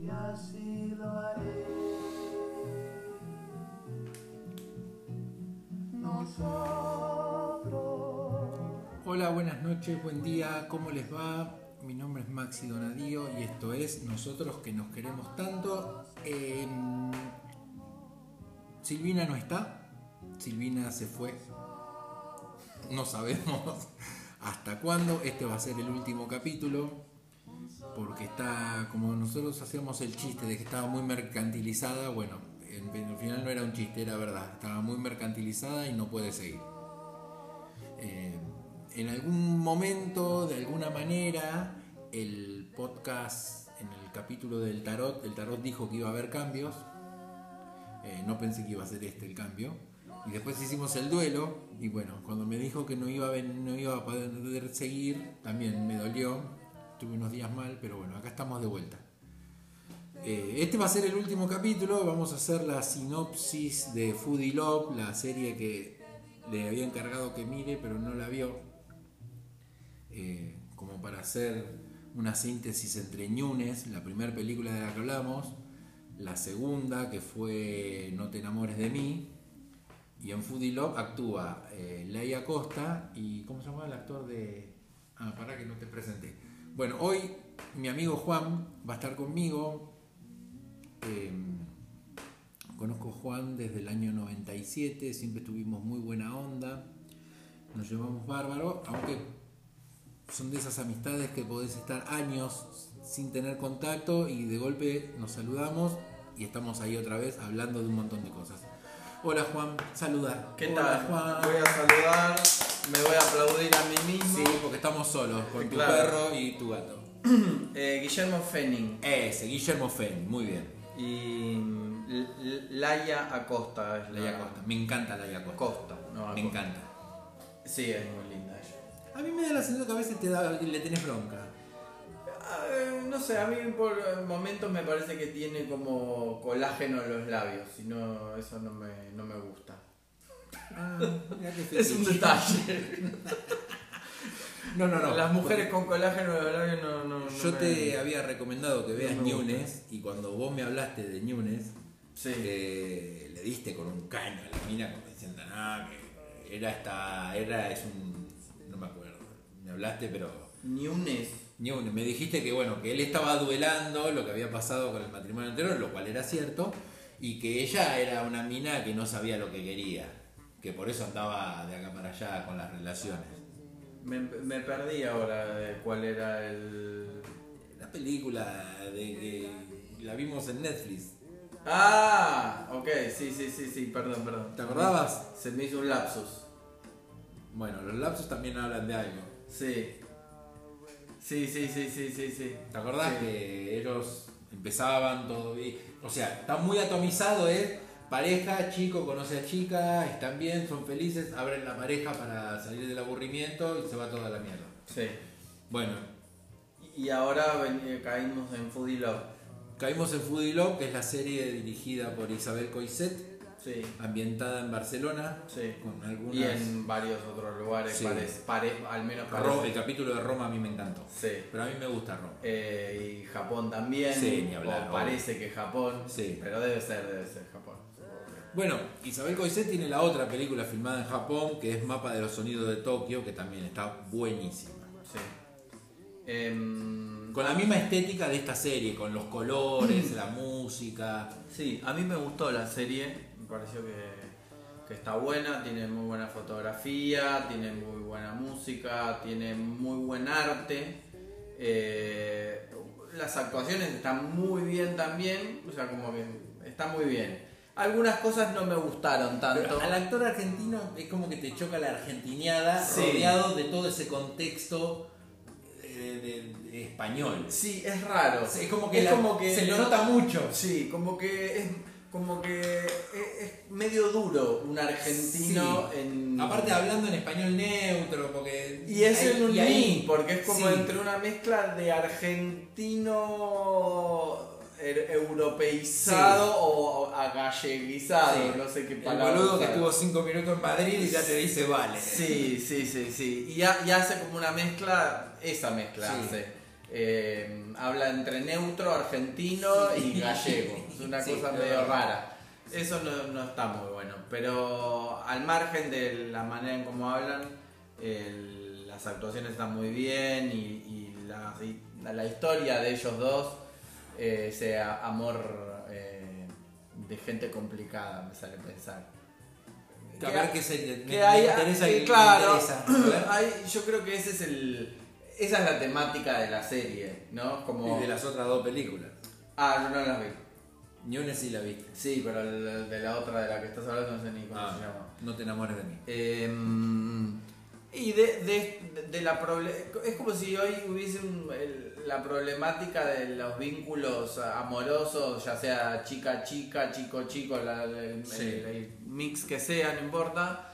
y así lo haré. Nosotros. Hola, buenas noches, buen día, ¿cómo les va? Mi nombre es Maxi Donadío y esto es Nosotros que nos queremos tanto. Em, Silvina no está, Silvina se fue, no sabemos hasta cuándo, este va a ser el último capítulo, porque está, como nosotros hacíamos el chiste de que estaba muy mercantilizada, bueno, en, el final no era un chiste, era verdad, estaba muy mercantilizada y no puede seguir. Eh, en algún momento, de alguna manera, el podcast, en el capítulo del tarot, el tarot dijo que iba a haber cambios. Eh, no pensé que iba a ser este el cambio. Y después hicimos el duelo. Y bueno, cuando me dijo que no iba a, no iba a poder seguir, también me dolió. Tuve unos días mal, pero bueno, acá estamos de vuelta. Eh, este va a ser el último capítulo. Vamos a hacer la sinopsis de Foodie Love, la serie que le había encargado que mire, pero no la vio. Eh, como para hacer una síntesis entre Ñunes, la primera película de la que hablamos, la segunda que fue No te enamores de mí, y en Foodie Love actúa eh, Leia Costa y ¿cómo se llama el actor de...? Ah, para que no te presenté. Bueno, hoy mi amigo Juan va a estar conmigo. Eh, conozco a Juan desde el año 97, siempre tuvimos muy buena onda, nos llevamos bárbaro, aunque son de esas amistades que podés estar años sin tener contacto y de golpe nos saludamos y estamos ahí otra vez hablando de un montón de cosas. Hola Juan, saluda. ¿Qué Hola, tal? Juan. Voy a saludar, me voy a aplaudir a mí mismo. Sí, porque estamos solos con tu perro y tu gato. Eh, Guillermo Fenning Ese, Guillermo Fen, muy bien. y mm, Laia Acosta. Es la- Laia Costa, me encanta Laia Costa. Costa, no, Me Acosta. encanta. Sí, es muy linda ella. A mí me da la sensación que a veces te da, le tenés bronca. Ah, eh, no sé, a mí por momentos me parece que tiene como colágeno en los labios, y no, eso no me, no me gusta. Ah, Es un detalle. No, no, no. Las mujeres con colágeno en los labios no, no, no Yo me- te había recomendado que veas No. Ñunes y cuando vos me hablaste de Ñunes, Sí. eh, le diste con un caño a la mina como diciendo, no, que era esta, era, es un, no me acuerdo, me hablaste pero Ñunes. Ñunes, me dijiste que bueno, que él estaba duelando lo que había pasado con el matrimonio anterior, lo cual era cierto, y que ella era una mina que no sabía lo que quería, que por eso andaba de acá para allá con las relaciones. Me, me perdí ahora de cuál era el. La película de que la vimos en Netflix. Ah, ok, sí, sí, sí, sí, perdón, perdón. ¿Te acordabas? Se me hizo un lapsus. Bueno, los lapsos también hablan de algo. Sí. Sí, sí, sí, sí, sí, sí. ¿Te acordás Sí. que ellos empezaban todo bien? O sea, está muy atomizado, ¿eh? Pareja, chico conoce a chica, están bien, son felices, abren la pareja para salir del aburrimiento y se va toda la mierda. Sí. Bueno, Y ahora ven- eh, caímos en Foodie Love. caímos en Foodie Love, que es la serie dirigida por Isabel Coiset, Sí, ambientada en Barcelona, sí. con algunas... Y en varios otros lugares, Sí. parece, pare- al menos parece. el capítulo de Roma a mí me encantó. Sí. Pero a mí me gusta Roma. Eh, y Japón también. Sí, ni hablar, O parece que Japón. Sí. Pero debe ser, debe ser Japón. Bueno, Isabel Coiset tiene la otra película filmada en Japón, que es Mapa de los Sonidos de Tokio, que también está buenísima. Sí. Em, Con la misma estética de esta serie, con los colores, la música. Sí, a mí me gustó la serie, me pareció que, que está buena, tiene muy buena fotografía, tiene muy buena música, tiene muy buen arte. eh, las actuaciones están muy bien también, o sea, como que está muy bien. Algunas cosas no me gustaron tanto. Pero al actor argentino es como que te choca la argentiniada Sí. rodeado de todo ese contexto eh, de, de español. Sí, es raro. Es como que, Es la- como que se le no- nota mucho. Sí, como que es como que es, es medio duro un argentino Sí. en Aparte hablando en español neutro, porque... Y es en un ahí- porque es como sí. entre una mezcla de argentino er- europeizado o agalleguizado, Sí. no sé qué El palabra. boludo que estuvo cinco minutos en Madrid y ya te dice vale. Sí, sí, sí, sí. Y, ha- y hace como una mezcla, esa mezcla Sí. hace. eh, habla entre neutro, argentino y gallego. Es una cosa medio rara. Eso no, no está muy bueno. Pero al margen de la manera en cómo hablan, el- las actuaciones están muy bien y, y la, y la historia de ellos dos, eh, ese amor eh, de gente complicada, me sale pensar. A ver qué se me, que me hay- interesa que y me claro, interesa. Hay- yo creo que ese es el esa es la temática de la serie, ¿no? Como Y de las otras dos películas. ah, yo no las vi. Ni una sí la viste. Sí, pero el de la otra de la que estás hablando no sé ni cómo Ah, se llama. no te enamores de mí. Eh, y de, de, de la es como si hoy hubiese un- el- la problemática de los vínculos amorosos, ya sea chica chica, chico chico, la- el, el- Sí. el- el mix que sea, no importa.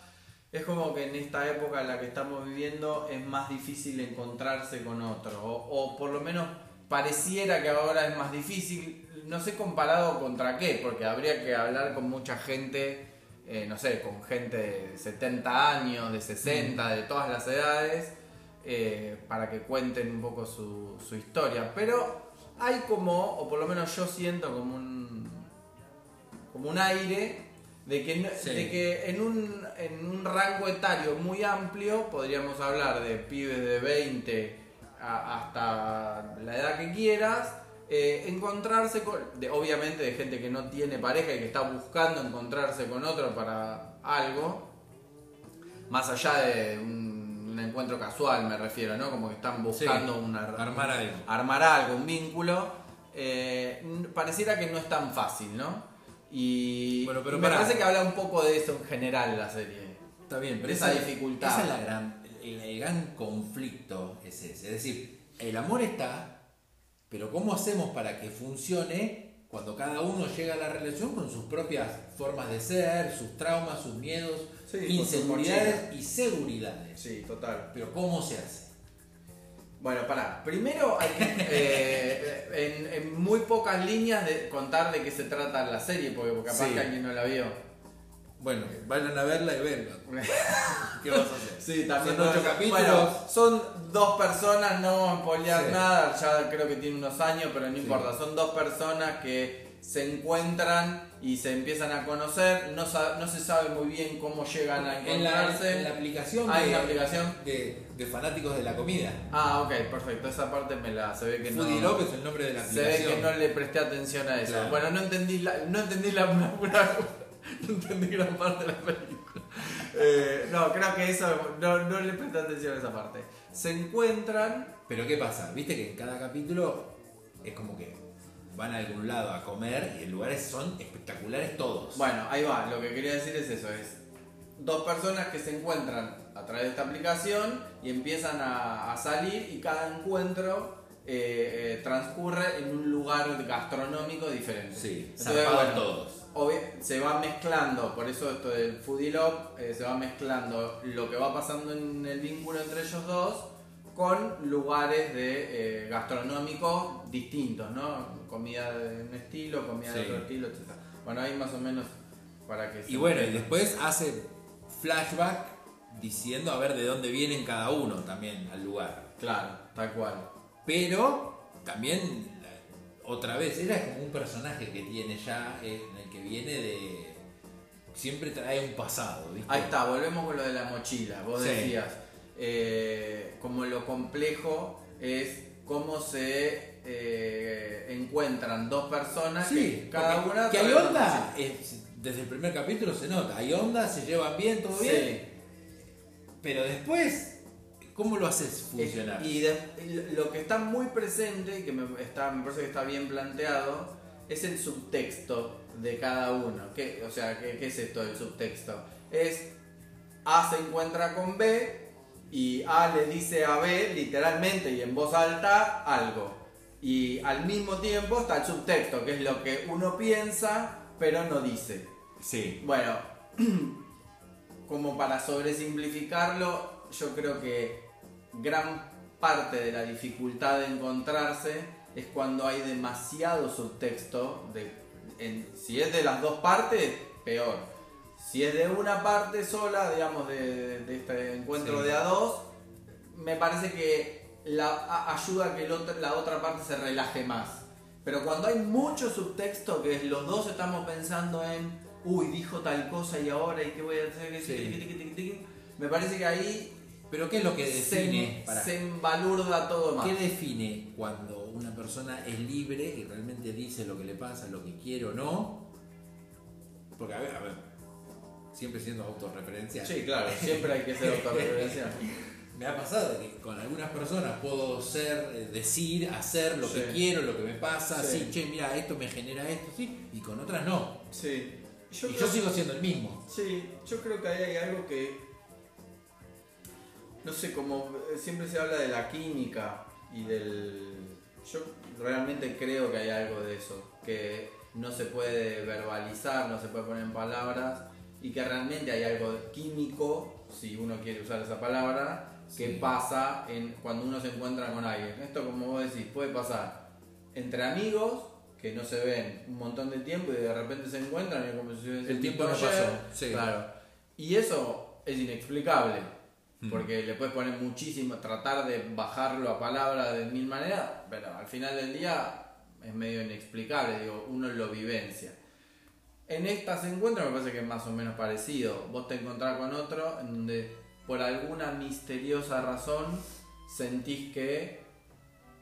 Es como que en esta época en la que estamos viviendo es más difícil encontrarse con otro, o, o por lo menos pareciera que ahora es más difícil, no sé comparado contra qué, porque habría que hablar con mucha gente, eh, no sé, con gente de 70 años, de 60, de todas las edades, eh, para que cuenten un poco su, su historia. Pero hay como, o por lo menos yo siento como un, como un aire de que, no- Sí. de que en, un, en un rango etario muy amplio podríamos hablar de pibes de 20 a- hasta la edad que quieras, eh, encontrarse con, de, obviamente de gente que no tiene pareja y que está buscando encontrarse con otro para algo, más allá de un, un encuentro casual me refiero, ¿no? Como que están buscando Sí, una, armar algo. armar algo, un vínculo, eh, pareciera que no es tan fácil, ¿no? Y Bueno, pero me pará. parece que habla un poco de eso en general la serie. Está bien, pero de esa dificultad. Esa es la gran, el, el gran conflicto es ese. Es decir, el amor está, pero ¿cómo hacemos para que funcione cuando cada uno llega a la relación con sus propias formas de ser, sus traumas, sus miedos, Sí, inseguridades y seguridades? Sí, total. Pero ¿cómo se hace? Bueno, pará. Primero hay que eh, en, en muy pocas líneas de contar de qué se trata la serie, porque capaz Sí. que alguien no la vio. Bueno, vayan a verla y verla. ¿Qué vas a hacer? Sí, también. Son ocho bueno, capítulos. Bueno, son dos personas, no vamos a spoilear Sí. nada, ya creo que tiene unos años, pero no Sí. importa. Son dos personas que se encuentran y se empiezan a conocer. No, no se sabe muy bien cómo llegan a En la, encontrarse. en la aplicación, Hay de, una aplicación. De, de fanáticos de la comida. Ah, ok, perfecto. Esa parte me la se ve que Foodie no. Es el nombre de la Se ve aplicación. que no le presté atención a eso. Claro. Bueno, no entendí la, no entendí la, una- una- no entendí gran parte de la película. Eh, no, creo que eso no, no le presté atención a esa parte. Se encuentran. Pero ¿qué pasa? Viste que en cada capítulo es como que van a algún lado a comer y los lugares son espectaculares todos. Bueno, ahí va. Lo que quería decir es eso: es dos personas que se encuentran a través de esta aplicación y empiezan a, a salir y cada encuentro eh, eh, transcurre en un lugar gastronómico diferente. sí, Entonces, bueno, todos. Se va mezclando, por eso esto del foodie love, eh, se va mezclando lo que va pasando en el vínculo entre ellos dos con lugares de eh, gastronómicos distintos, ¿no? Comida de un estilo, comida de otro estilo, etc. Bueno, ahí más o menos para que Y se bueno, y después hace flashback diciendo a ver de dónde vienen cada uno también al lugar. Claro, tal cual. Pero también, otra vez, era como un personaje que tiene ya, eh, viene de... Siempre trae un pasado, ¿viste? Ahí está, volvemos con lo de la mochila. Vos Sí. decías, eh, como lo complejo es cómo se eh, encuentran dos personas Sí, que cada una que hay onda, es- desde el primer capítulo se nota, hay onda, se llevan bien, todo Sí. bien, pero después, ¿cómo lo haces funcionar? Y de- y lo que está muy presente, y que me, está, me parece que está bien planteado, es el subtexto de cada uno. ¿Qué, o sea, ¿qué, qué es esto del subtexto? Es A se encuentra con B y A le dice a B literalmente y en voz alta algo. Y al mismo tiempo está el subtexto, que es lo que uno piensa pero no dice. Sí, Bueno, como para sobresimplificarlo, yo creo que gran parte de la dificultad de encontrarse es cuando hay demasiado subtexto. De, en- si es de las dos partes, peor. Si es de una parte sola, digamos, de, de este encuentro Sí. de a dos, me parece que la, a- ayuda a que otro- la otra parte se relaje más. Pero cuando hay mucho subtexto, que los dos estamos pensando en, uy, dijo tal cosa y ahora, ¿y qué voy a hacer? Sí. Me parece que ahí Pero ¿qué es lo que define? se, Pará. se embalurda todo más. ¿Qué define cuando una persona es libre y realmente dice lo que le pasa, lo que quiere o no? Porque, a ver, a ver, siempre siendo autorreferencial. Sí, claro, siempre hay que ser autorreferencial. Me ha pasado que con algunas personas puedo ser, eh, decir, hacer lo que quiero, lo que me pasa, Sí. sí, che, mira, esto me genera esto, sí, y con otras no. Sí. Yo y creo- yo sigo siendo el mismo. Sí, yo creo que ahí hay algo que. No sé, como eh, siempre se habla de la química y del. Yo realmente creo que hay algo de eso, que no se puede verbalizar, no se puede poner en palabras y que realmente hay algo químico, si uno quiere usar esa palabra, que Sí. pasa en, cuando uno se encuentra con alguien. Esto, como vos decís, puede pasar entre amigos que no se ven un montón de tiempo y de repente se encuentran y como si El tiempo no ayer. pasó, sí. Claro. Y eso es inexplicable. Porque le puedes poner muchísimo, tratar de bajarlo a palabras de mil maneras, pero al final del día es medio inexplicable, digo, uno lo vivencia. En estas encuentros me parece que es más o menos parecido. Vos te encontrás con otro en donde por alguna misteriosa razón sentís que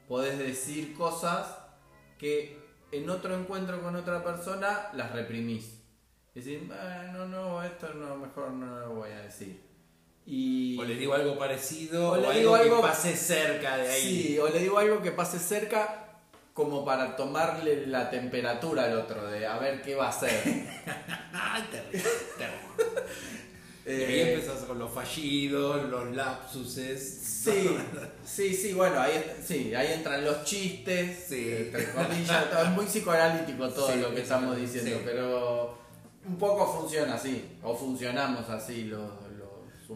podés decir cosas que en otro encuentro con otra persona las reprimís. Decir, "Ah, no, no, esto no, mejor no lo voy a decir. Y... O le digo algo parecido, O le algo, digo algo- que pase cerca de ahí. Sí, o le digo algo que pase cerca como para tomarle la temperatura al otro, de a ver qué va a hacer. Terrible, terrible. Y ahí Eh, empezás con los fallidos, los lapsuses. Sí, sí, sí, bueno, ahí, sí, ahí entran los chistes, Sí. entre comillas, todo, es muy psicoanalítico todo Sí, lo que estamos diciendo, sí. pero un poco funciona así, o funcionamos así los.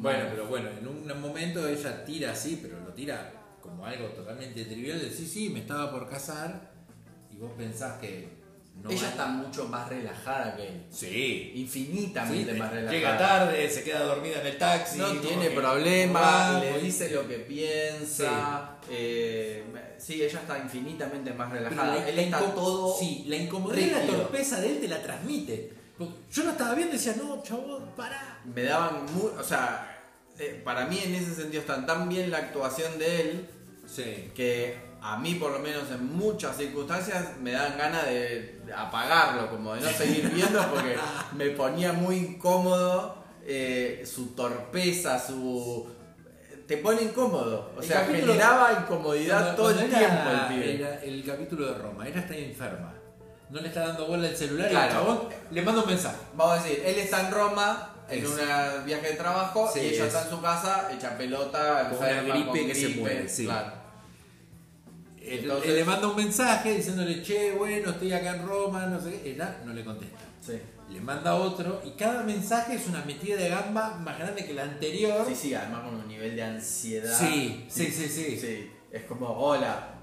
Bueno, pero bueno, en un momento ella tira así, pero lo tira como algo totalmente trivial. De sí, sí, me estaba por casar. Y vos pensás que no Ella está mucho más relajada que él, Sí. infinitamente Sí, más relajada. Llega tarde, se queda dormida en el taxi. No tiene que- problema, Ah, le dice lo que piensa. eh, sí, ella está infinitamente más relajada. la- Él la está todo. Sí, la incomodidad y la torpeza de él te la transmite. Porque Yo lo estaba viendo y decía, no, chabón, pará. Me daban. mu- o sea, eh, para mí en ese sentido está tan bien la actuación de él Sí. que a mí, por lo menos en muchas circunstancias, me dan ganas de apagarlo, como de no seguir viendo porque me ponía muy incómodo eh, su torpeza, su. Te pone incómodo. O El sea, capítulo- generaba incomodidad Cuando- todo el tiempo el pibe. era el capítulo de Roma, ella está enferma. No le está dando bola al celular y Claro. el chabón le manda un mensaje. Vamos a decir, él está en Roma en Es. un viaje de trabajo Sí, y ella es. está en su casa, hecha pelota, Con una gripe con que se gripe, muere, sí. claro. Él, Entonces- él le manda un mensaje diciéndole, che, bueno, estoy acá en Roma, no sé qué. Ella no le contesta. Sí. Le manda otro y cada mensaje es una metida de gamba más grande que la anterior. sí, sí, además con un nivel de ansiedad. Sí, sí, sí, sí. Sí, es como, hola,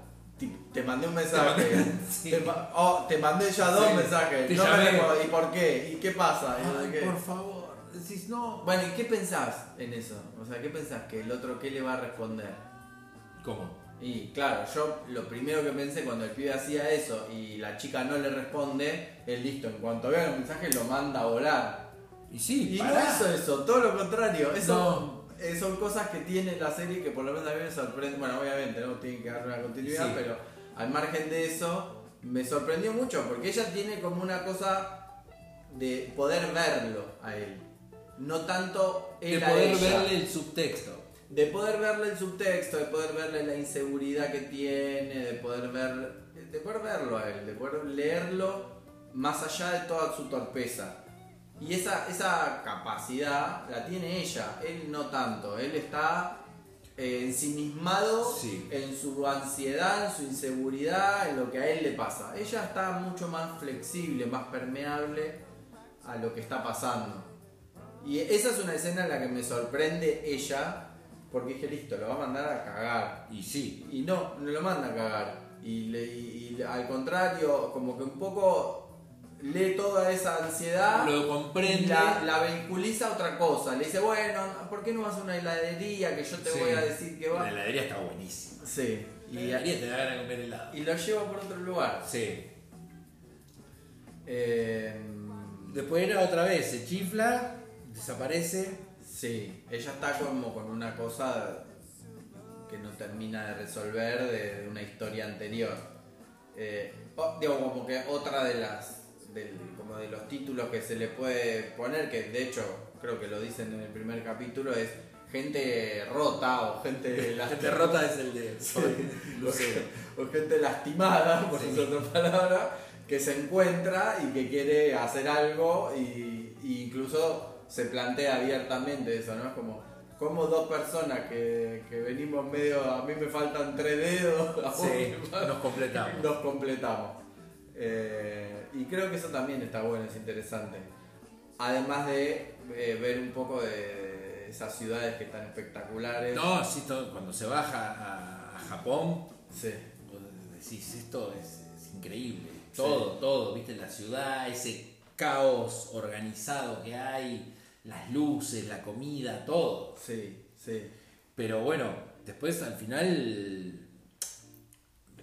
te, mandé un mensaje. Te sí. oh, te mandé ya dos Sí, mensajes. te no me. ¿Y por qué? ¿Y qué pasa? Y no Ay, qué. por favor. Decís, no. Bueno, ¿y qué pensás en eso? O sea, ¿qué pensás que el otro qué le va a responder? ¿Cómo? Y claro, yo lo primero que pensé cuando el pibe hacía eso y la chica no le responde, es listo, en cuanto vea el mensaje lo manda a volar. Y sí, Y no pará. hizo eso, todo lo contrario. Eso No. Eh, son cosas que tiene la serie que por lo menos a mí me sorprende. Bueno, obviamente no tienen que darle una continuidad, Sí. pero al margen de eso, me sorprendió mucho porque ella tiene como una cosa de poder verlo a él. No tanto él De a poder ella. verle el subtexto. De poder verle el subtexto, de poder verle la inseguridad que tiene, de poder ver. de poder verlo a él, de poder leerlo más allá de toda su torpeza. Y esa, esa capacidad la tiene ella, él no tanto, él está eh, ensimismado Sí. en su ansiedad, en su inseguridad, en lo que a él le pasa. Ella está mucho más flexible, más permeable a lo que está pasando. Y esa es una escena en la que me sorprende ella, porque dije, listo, lo va a mandar a cagar. Y sí. Y no, no lo manda a cagar. Y, le- y- y al contrario, como que un poco lee toda esa ansiedad Lo y comprende. la, la vehiculiza a otra cosa. Le dice, bueno, ¿por qué no vas a una heladería que yo te Sí. voy a decir que La va? heladería está buenísima. Sí. La Y, heladería te da ganas de comer helado. y lo lleva por otro lugar. Sí. Eh, Después era otra vez, se chifla, desaparece. sí, ella está como con una cosa que no termina de resolver de, de una historia anterior. Eh, o- digo, como que otra de las del- como de los títulos que se le puede poner, que de hecho creo que lo dicen en el primer capítulo, es gente rota o gente La lastimada. derrota es el de Sí. O gente lastimada, por Sí. otra palabra, que se encuentra y que quiere hacer algo y, y incluso se plantea abiertamente eso, ¿no? Es como, como dos personas que, que venimos medio, a mí me faltan tres dedos, a vos Sí, nos completamos. nos completamos. Eh, y creo que eso también está bueno, es interesante. Además de eh, ver un poco de esas ciudades que están espectaculares. No, sí, todo- cuando se baja a, a Japón, Sí. decís, esto es, es increíble. Todo, todo, viste, la ciudad, ese caos organizado que hay, las luces, la comida, todo. Sí, sí. Pero bueno, después al final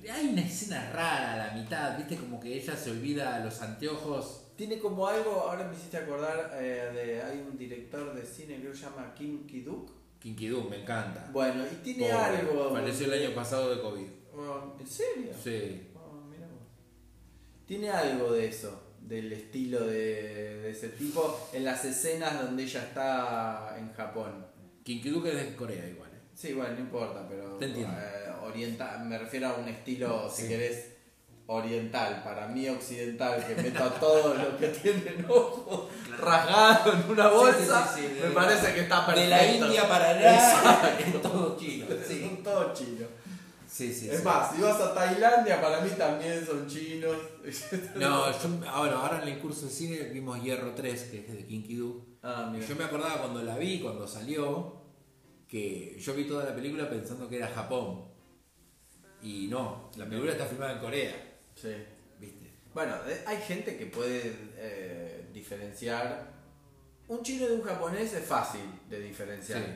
hay una escena rara a la mitad, viste, como que ella se olvida los anteojos. Tiene como algo, ahora me hiciste acordar, eh, de, hay un director de cine que se llama Kim Ki-duk. Kinky Doom, me encanta. Bueno, y tiene Pobre, algo... Falleció el año pasado de COVID. Oh, ¿En serio? Sí. Oh, mirá vos. Tiene algo de eso, del estilo de, de ese tipo, en las escenas donde ella está en Japón. Kinky Doom es de Corea igual. eh. Sí, bueno, no importa, pero Te entiendo. eh, me refiero a un estilo, si querés, oriental. Para mí occidental, que meta todo lo que tienen ojos rasgado en una bolsa, Sí, sí, sí, sí, me de- parece que está perfecto. De la India para allá, es todo chino. Sí, Son todos chinos. sí, sí. es sí. más, si vas a Tailandia, para mí también son chinos. No, yo, ahora, ahora en el curso de cine vimos Hierro 3, que es de Kinky Doom. ah. Yo me acordaba cuando la vi, cuando salió, que yo vi toda la película pensando que era Japón. Y no, la película está filmada en Corea, Sí. ¿viste? Bueno, eh, hay gente que puede eh, diferenciar. Un chino de un japonés es fácil de diferenciar. Sí.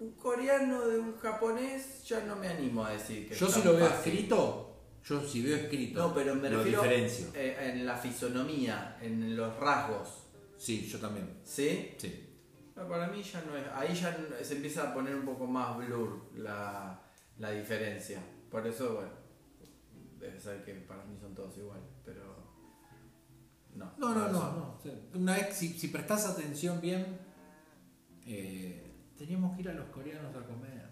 Un coreano de un japonés ya no me animo a decir que Yo si lo veo fácil. escrito, yo si veo escrito, No, pero me refiero eh, en la fisonomía, en los rasgos. Sí, yo también. ¿Sí? Sí. No, para mí ya no es. Ahí ya se empieza a poner un poco más blur la, la diferencia. Por eso, bueno, debe ser que para mí son todos iguales, pero. No. No, no, no, no. Una vez, si, si prestás atención bien, eh, teníamos que ir a los coreanos a comer.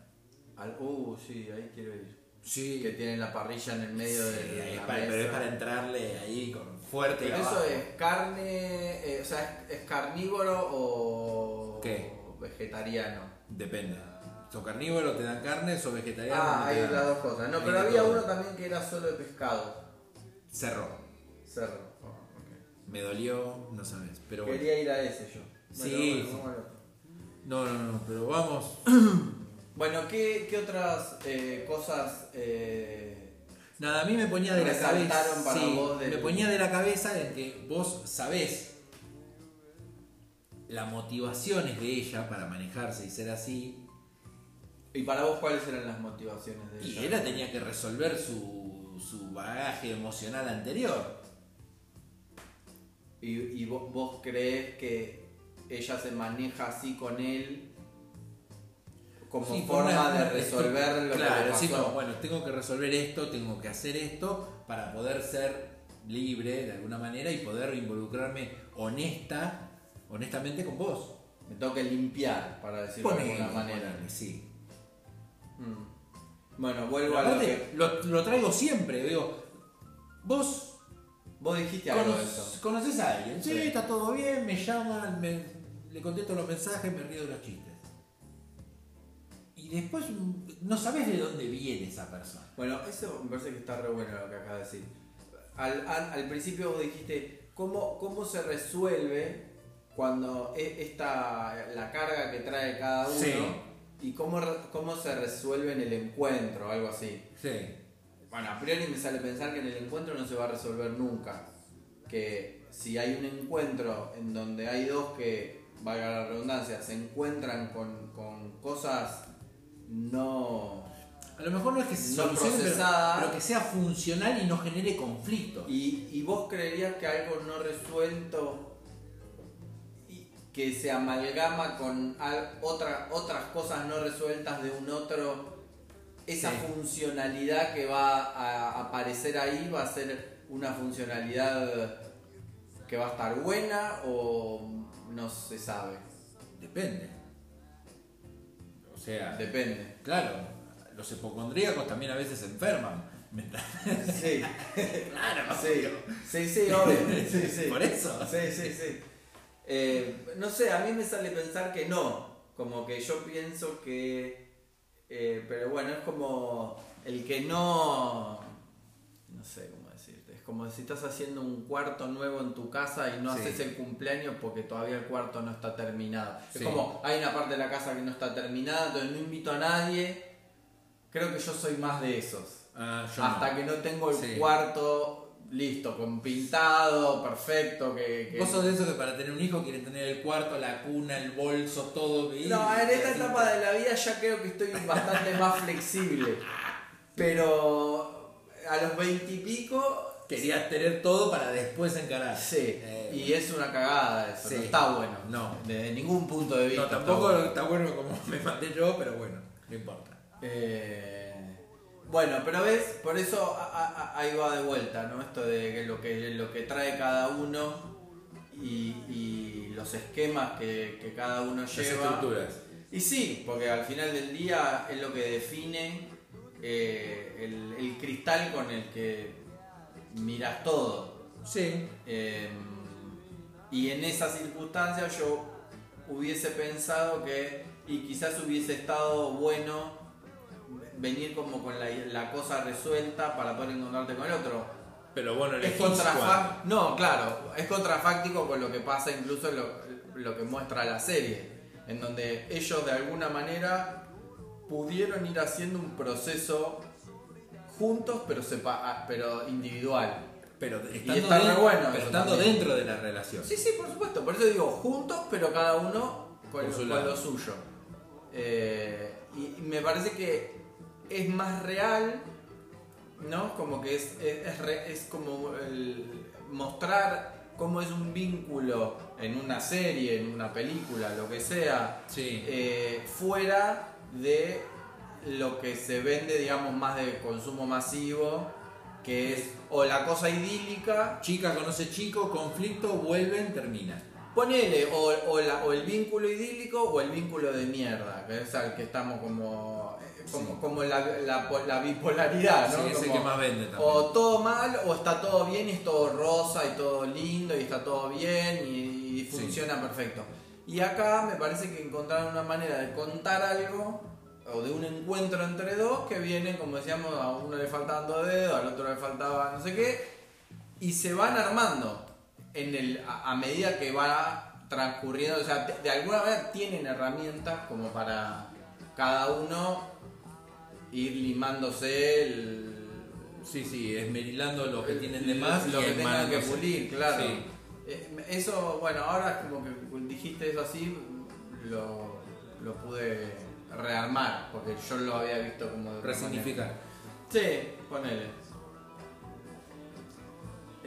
Al- uh, sí, ahí quiero ir. Sí, Que tienen la parrilla en el medio Sí, de la para- mesa. pero es para entrarle ahí con fuerte. Pero eso abajo. es carne, eh, o sea, ¿es, es carnívoro o ¿Qué? vegetariano? Depende. ¿Sos carnívoro, te dan carne, sos vegetariano? Ah, no hay dan. las dos cosas. No, Hay pero había todo. uno también que era solo de pescado. Cerro. Cerro. Oh. Me dolió, no sabes. Pero bueno. Quería ir a ese yo. Sí, Bueno, sí. bueno, vamos. No, no, no, pero vamos. Bueno, ¿qué, qué otras eh, cosas eh, Nada, a mí me ponía de la cabeza. para sí, del- Me ponía de la cabeza en que vos sabés las motivaciones de ella para manejarse y ser así. Y para vos cuáles eran las motivaciones de Y ella? tenía que resolver su, su bagaje emocional anterior. ¿Y, y vos, vos crees que ella se maneja así con él como Sí, forma de resolver lo claro, que le pasó? sí, como, bueno, tengo que resolver esto, tengo que hacer esto para poder ser libre de alguna manera y poder involucrarme honesta, honestamente con vos. Me tengo que limpiar, para decirlo de alguna manera. ponele, sí. Mm. Bueno, vuelvo Pero a lo que... lo, lo traigo siempre, digo, vos Vos dijiste algo de cono- eso. conoces a alguien, sí, Sí. está todo bien, me llaman, me- le contesto los mensajes, me río de los chistes. Y después no sabes de dónde viene esa persona. Bueno, eso me parece que está re bueno lo que acabas de decir. Al, al, al principio vos dijiste, ¿cómo, ¿cómo se resuelve cuando e- esta, la carga que trae cada uno Sí. Y cómo, cómo se resuelve en el encuentro, algo así? Sí. Bueno, a priori me sale pensar que en el encuentro no se va a resolver nunca. que si hay un encuentro en donde hay dos que, valga la redundancia, se encuentran con, con cosas no... A lo mejor no es que se No solucione, pero, procesada. pero que sea funcional y no genere conflicto. Y, y vos creerías que algo no resuelto que se amalgama con otra- otras cosas no resueltas de un otro, esa Sí. funcionalidad que va a aparecer ahí va a ser una funcionalidad que va a estar buena o no se sabe. Depende. O sea, Depende. claro, los hipocondríacos también a veces se enferman. Sí, claro, sí, sí, sí, obvio. Sí, sí. Por eso. Sí, sí, sí. Eh, no sé, a mí me sale pensar que no. Como que yo pienso que. eh, pero bueno, es como el que no. No sé cómo decirte. Es como si estás haciendo un cuarto nuevo en tu casa y no Sí. haces el cumpleaños porque todavía el cuarto no está terminado. Sí. Es como hay una parte de la casa que no está terminada, entonces no invito a nadie. Creo que yo soy más de esos Ah, hasta no. que no tengo el Sí. cuarto listo, con pintado, perfecto, que... que- Vos sos de esos que para tener un hijo quieren tener el cuarto, la cuna, el bolso, todo. y- No, en esta etapa de la vida ya creo que estoy bastante más flexible. Pero a los veintipico... Querías tener todo para después encarar. Sí, Eh, y es una cagada eso, Sí. no está bueno. No. Desde ningún punto de vista. No, está tampoco bueno. está bueno como me mandé yo, pero bueno, no importa. Eh, bueno, pero ves, por eso a- a- a- ahí va de vuelta, ¿no? Esto de que lo que, lo que trae cada uno y, y los esquemas que, que cada uno Las lleva. estructuras. Y sí, porque al final del día es lo que define eh, el, el cristal con el que miras todo. Sí. Eh, y en esa circunstancia yo hubiese pensado que, y quizás hubiese estado bueno venir como con la, la cosa resuelta para poder encontrarte con el otro. Pero bueno, Es contrafáctico. No, claro, es contrafáctico con lo que pasa, incluso lo, lo que muestra la serie, en donde ellos de alguna manera pudieron ir haciendo un proceso juntos, pero, sepa- ah, pero individual. Pero Y estando, está re dentro, bueno pero estando dentro de la relación. Sí, sí, por supuesto. Por eso digo juntos, pero cada uno con, su lo suyo. Eh, y, y me parece que es más real, ¿no? Como que es, es, es re- es como el mostrar cómo es un vínculo en una serie, en una película, lo que sea, Sí. eh, fuera de lo que se vende, digamos, más de consumo masivo, que es o la cosa idílica Chica conoce chico, conflicto, vuelven, termina. Ponele, o, o, la- o el vínculo idílico o el vínculo de mierda, que es al que estamos como. Como, Sí. como la, la, la bipolaridad, ¿no? Sí, es el Como que más vende también. o todo mal, o está todo bien y es todo rosa y todo lindo y está todo bien y, y Sí. funciona perfecto. Y acá me parece que encontraron una manera de contar algo o de un encuentro entre dos que vienen, como decíamos, a uno le faltaban dos dedos, al otro le faltaba no sé qué, y se van armando en el, a, a medida que va transcurriendo, o sea, de, de alguna manera tienen herramientas como para cada uno ir limándose el, Sí, sí, esmerilando lo que tienen de más lo que tengan que pulir, claro. Sí. Eh, Eso, bueno, ahora como que dijiste eso así, lo, lo pude rearmar, porque yo lo había visto como de Resignificar. Sí, ponele.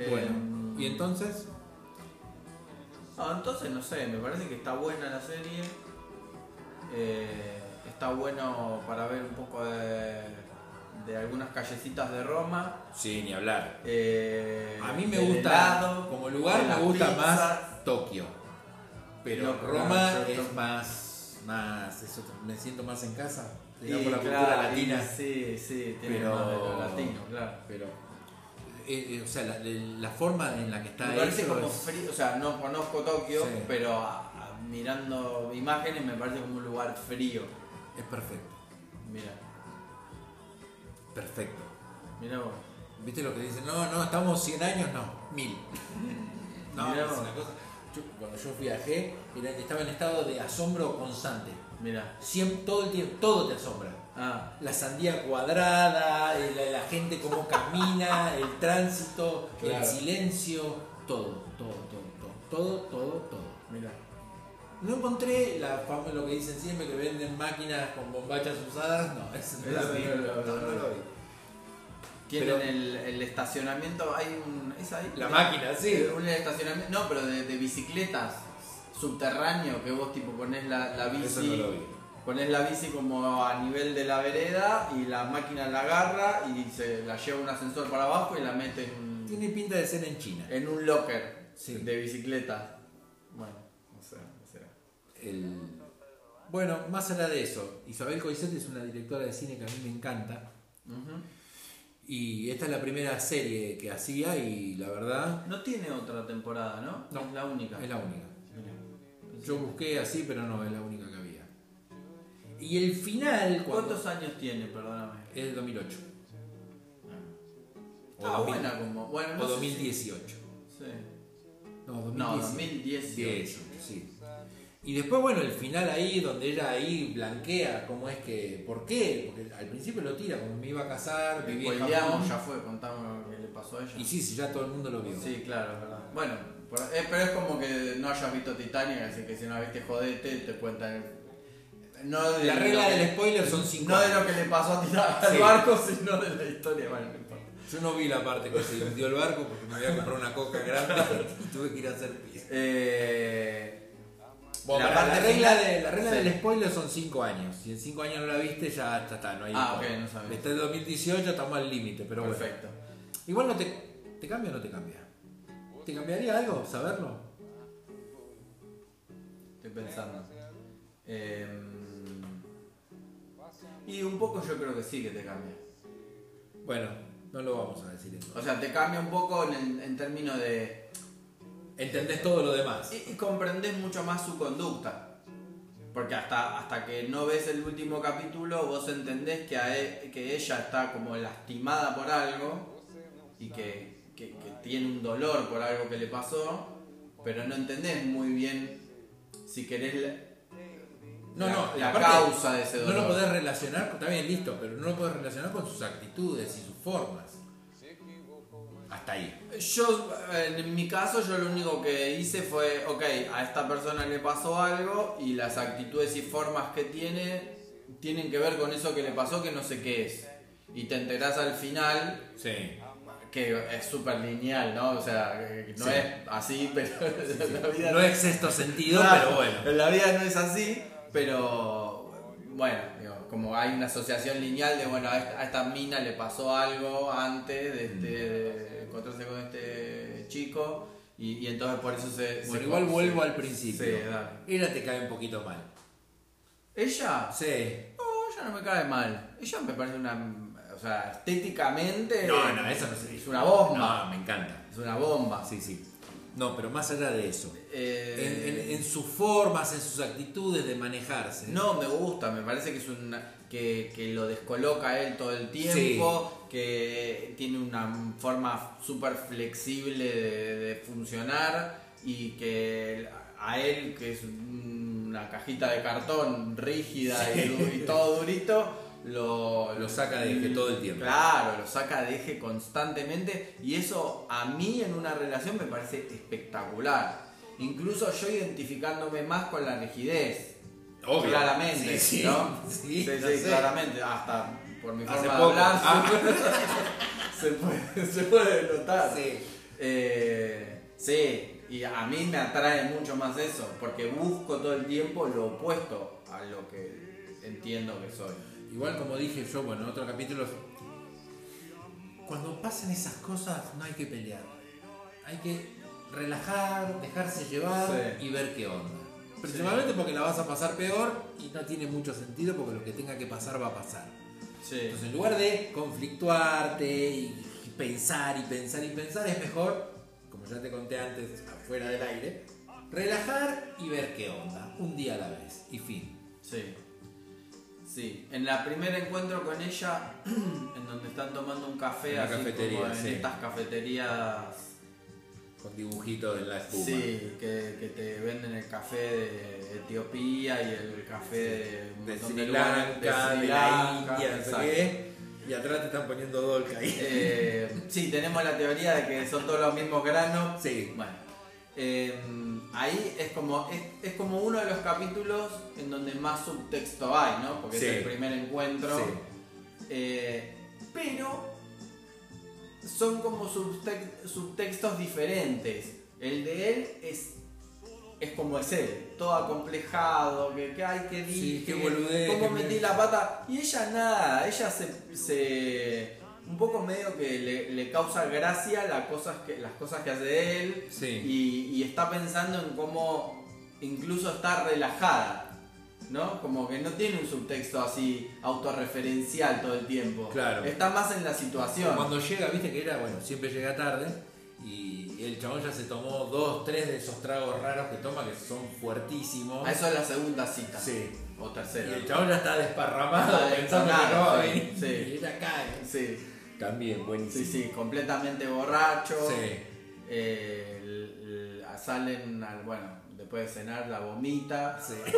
Bueno, Eh, y entonces, Ah, entonces no sé, me parece que está buena la serie. Eh, está bueno para ver un poco de, de algunas callecitas de Roma. sí, ni hablar. Eh, A mí me gusta, helado, como lugar me gusta más Tokio. Pero No, Roma claro, es más, más, me siento más en casa. Digamos, por la claro, cultura latina. Sí, sí, tiene Pero- más de lo latino, claro. Pero, eh, eh, o sea, la, la forma en la que está Me parece como es- frío, o sea, no conozco Tokio, Sí. pero a- a- mirando imágenes me parece como un lugar frío. Es perfecto. Mira, Perfecto. mira vos. ¿Viste lo que dicen? No, no, estamos 100 años, no, 1000. No, Mirá es vos. una cosa. yo- cuando yo viajé, era- estaba en estado de asombro constante. Mira. Siempre, todo el tiempo, todo te asombra. Ah, La sandía cuadrada, el- la, la gente cómo camina, el tránsito, Claro. el silencio, todo, todo, todo, todo, todo, todo, todo. mira. No encontré la fama, lo que dicen siempre que venden máquinas con bombachas usadas, no, eso no, lo vi. Tienen Pero- el, el estacionamiento, hay un. ¿Es ahí? La máquina, sí. Un estacionamiento, no, pero de, de bicicletas subterráneo que vos tipo pones la, la bici. No. Pones la bici como a nivel de la vereda y la máquina la agarra y se la lleva un ascensor para abajo y la mete en un, Tiene pinta de ser en China. en un locker Sí. de bicicleta. Bueno. El... Bueno, más allá de eso, Isabel Coixet es una directora de cine que a mí me encanta. Y esta es la primera serie que hacía y la verdad No tiene otra temporada, ¿no? No. es la única. es la única. Yo busqué así, pero no, es la única que había. Y el final, cuando... ¿Cuántos años tiene, perdóname? Es del 2008. O Ah, 2000, buena como. Bueno, no o sé 2018. si- sí. No, No, 2018. 2018. sí. Y después, bueno, el final ahí, donde ella ahí blanquea cómo es que. ¿Por qué? Porque al principio lo tira, como me iba a casar, vivía en Japón. ya fue, contamos lo que le pasó a ella. Y sí, sí, ya todo el mundo lo vio. Sí, claro, es verdad. Bueno, eh, pero es como que no hayas visto Titanic, así que si no la viste, jodete, te cuentan. No de La que- del spoiler son 5 No de lo que le pasó a Titanic al Sí. barco, sino de la historia. Bueno, no importa. Yo no vi la parte que se hundió el barco porque me había comprado una coca grande y tuve que ir a hacer pis. Eh, Bueno, La la, parte regla, de, la regla sí. del spoiler son 5 años. Si en 5 años no la viste, ya está, está no hay Ah, spoiler. ok, no sabía. Está en 2018, estamos al límite, pero bueno. perfecto. Igual no te, te cambia o no te cambia. ¿Te cambiaría algo saberlo? Estoy pensando. Eh, y un poco yo creo que sí que te cambia. Bueno, no lo vamos a decir eso. O sea, te cambia un poco en, el- en términos de... Entendés todo lo demás. Y, y comprendes mucho más su conducta. Porque hasta, hasta que no ves el último capítulo, vos entendés que, a e- que ella está como lastimada por algo y que, que- que tiene un dolor por algo que le pasó, pero no entendés muy bien si querés la, No, la- no, la aparte, causa de ese dolor. No lo podés relacionar, está bien, listo, pero no lo podés relacionar con sus actitudes y sus formas. Hasta ahí. Yo, en mi caso, yo lo único que hice fue, ok, a esta persona le pasó algo y las actitudes y formas que tiene tienen que ver con eso que le pasó que no sé qué es. Y te enterás al final Sí. que es súper lineal, ¿no? O sea, no Sí. es así, pero la vida No es sexto sentido, Claro, pero bueno. En la vida no es así, pero bueno, digo, como hay una asociación lineal de, bueno, a esta, a esta mina le pasó algo antes de, este, de encontrarse con este chico y, y entonces por eso se... Bueno, se- igual vuelvo al principio. Sí, dale. Ella te cae un poquito mal. ¿Ella? Sí. No, ella no me cae mal. Ella me parece una... O sea, estéticamente... No, no, eso no se Es una bomba. No, me encanta. Es una bomba. Sí, sí. No, pero más allá de eso. Eh, En, en- en sus formas, en sus actitudes de manejarse. No, me gusta, me parece que es una que, que lo descoloca él todo el tiempo, que tiene una forma súper flexible de, de funcionar y que a él, que es una cajita de cartón rígida y, du- y todo durito, lo, Lo saca de eje todo el tiempo. Claro, lo saca de eje constantemente y eso a mí en una relación me parece espectacular. Incluso yo identificándome más con la rigidez. Obvio. Claramente, Sí, sí, ¿no? sí, claramente. Hasta por mi forma de hablar Ah. se, puede, se puede notar. Sí. Eh, sí, y a mí me atrae mucho más eso, porque busco todo el tiempo lo opuesto a lo que entiendo que soy. Igual como dije yo, bueno, en otro capítulo. Cuando pasan esas cosas no hay que pelear. Hay que relajar, dejarse llevar Sí. y ver qué onda. Principalmente porque la vas a pasar peor y no tiene mucho sentido porque lo que tenga que pasar va a pasar. Sí. Entonces en lugar de conflictuarte y y pensar y pensar y pensar, es mejor, como ya te conté antes afuera del aire, relajar y ver qué onda, un día a la vez y fin. Sí. Sí. En el primer encuentro con ella, en donde están tomando un café, la así cafetería, como en sí. estas cafeterías con dibujitos en la espuma. Sí, que, que te venden el café de Etiopía y el café de, un De Sri Lanka, de, Sri la Lanka, India, qué. Y atrás te están poniendo Dolca ahí. Eh, sí, tenemos la teoría de que son todos los mismos granos. Sí. Bueno, eh, ahí es como, es, es como uno de los capítulos en donde más subtexto hay, ¿no? Porque Sí. es el primer encuentro. Sí. Eh, pero son como subtex- subtextos diferentes. El de él es, es como es él, todo acomplejado, que, que hay que Sí, dije, qué boludez, cómo que metí me- la pata. Y ella nada, ella se, se- un poco medio que le, le causa gracia las cosas que, las cosas que hace él Sí. y, y está pensando en cómo incluso está relajada. ¿No? Como que no tiene un subtexto así autorreferencial todo el tiempo. Claro. Está más en la situación. Cuando llega, viste que era, bueno, siempre llega tarde. Y el chabón ya se tomó dos, tres de esos tragos raros que toma que son fuertísimos. Ah, Eso es la segunda cita. Sí. O Y tercera. el chabón ya está desparramado Está pensando que no va a desparramado, sí, venir. sí. Y ella cae. Sí, También, buenísimo. sí, sí, completamente borracho. Sí. Eh, el- el- salen al, bueno, después de cenar la vomita. Sí.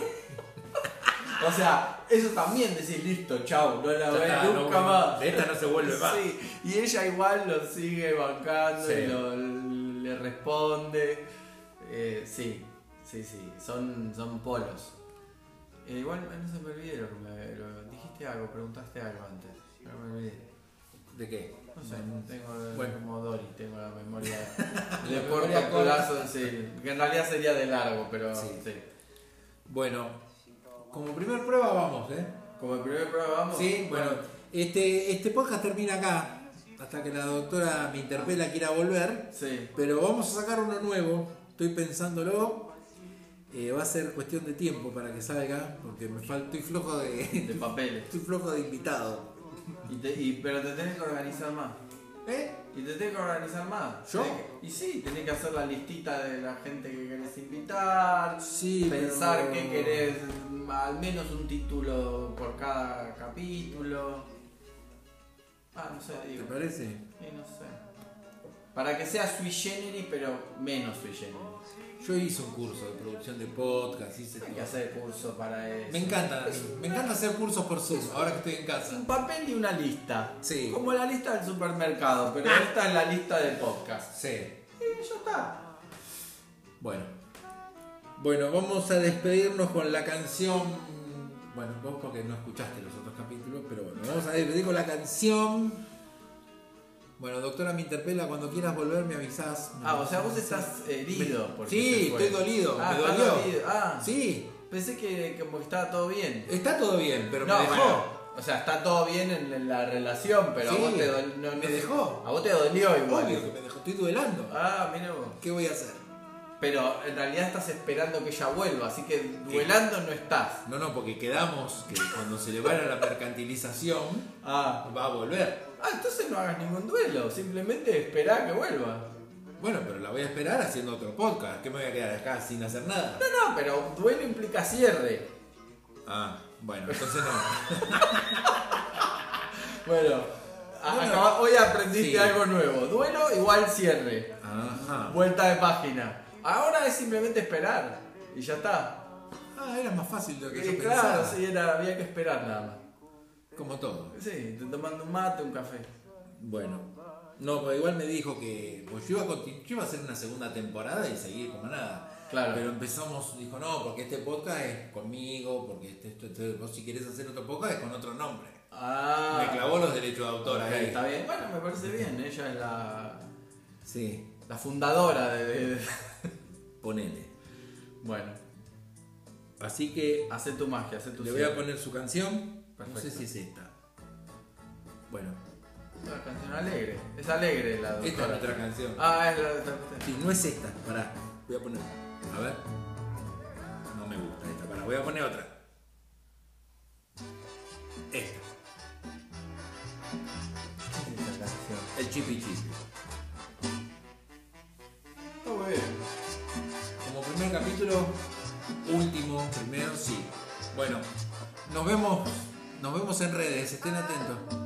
O sea, eso también decir listo, chau, no la ves nunca no, más. de esta no se vuelve más. Sí, y ella igual lo sigue bancando Sí. y lo- le responde. Eh, sí, sí, sí, son, son polos. Eh, igual no se me lo- dijiste algo, preguntaste algo antes. No me olvidé. ¿De qué? No sé, tengo Bueno. como Dory, tengo la memoria de corto plazo, sí. Que en realidad sería de largo, pero Sí. sí. Bueno, como primer prueba vamos, ¿eh? Como primer programa vamos. Sí, bueno, este, este podcast termina acá. Hasta que la doctora me interpela quiera volver. Sí. Pero vamos a sacar uno nuevo. Estoy pensándolo. Eh, va a ser cuestión de tiempo para que salga. Porque me falta, estoy flojo de. De papeles. Estoy flojo de invitado. Y te- y- pero te tenés que organizar más. ¿Eh? Y te tenés que organizar más. ¿Yo? Que- y sí, tenés que hacer la listita de la gente que querés invitar. Sí, Pensar pero- que querés al menos un título por cada capítulo. Ah, no sé, ¿Te digo. parece? Sí, no sé. Para que sea sui generis, pero menos sui generis. Yo hice un curso de producción de podcast. Hice Hay que hacer curso para eso. Me encanta, me encanta hacer cursos por Zoom, ahora que estoy en casa. Un papel y una lista. Sí. Como la lista del supermercado, pero esta es la lista del podcast. Sí. Y ya está. Bueno. Bueno, vamos a despedirnos con la canción. Bueno, vos porque no escuchaste los otros capítulos, pero bueno, vamos a despedir con la canción. Bueno, doctora, me interpela, cuando quieras volver me avisás. Ah, o sea, vos estás herido. porque Sí, estoy dolido, Ah, me dolió. dolido. Ah, Sí, pensé que como que estaba todo bien. está todo bien, pero no, me dejó. bueno, o sea, está todo bien en, en la relación, pero Sí, a vos te dolió. no- me dejó. A vos te dolió igual. Obvio que me dejó, estoy duelando. Ah, mira vos. ¿Qué voy a hacer? Pero en realidad estás esperando que ella vuelva, así que duelando no estás. No, no, porque quedamos que cuando se le vaya la mercantilización Ah. va a volver. Ah, entonces no hagas ningún duelo, simplemente esperá que vuelva. Bueno, pero la voy a esperar haciendo otro podcast. ¿Qué me voy a quedar acá sin hacer nada? No, no, pero duelo implica cierre. Ah, bueno, entonces no. Bueno, hoy aprendiste sí. algo nuevo. Duelo igual cierre. Ajá. Vuelta de página. Ahora es simplemente esperar. Y ya está. Ah, era más fácil de lo que yo Eh, pensaba. claro, sí, era, había que esperar nada más. Como todo. Sí, tomando un mate, un café. Bueno. No, pero igual me dijo que pues yo iba, a yo iba a hacer una segunda temporada y seguir como nada. Claro. Pero empezamos, dijo, no, porque este podcast es conmigo, porque este, esto, esto- vos si querés hacer otro podcast es con otro nombre. Ah. Me clavó los derechos de autor Ok, ahí. Está bien. Bueno, me parece bien. Ella es la, Sí, la fundadora de, de- ponele. Bueno, Así que hace tu magia, hace tu le voy a poner su canción. No sé si es esta. Bueno, Una canción alegre. Es alegre la doctora. esta es nuestra canción. Ah, es la de esta. Sí, no es esta. Pará, voy a poner. A ver. No me gusta esta. Pará, voy a poner otra. Esta. Esta canción. El chipi chipi. Último, primero, sí. Bueno, nos vemos, nos vemos en redes, estén atentos.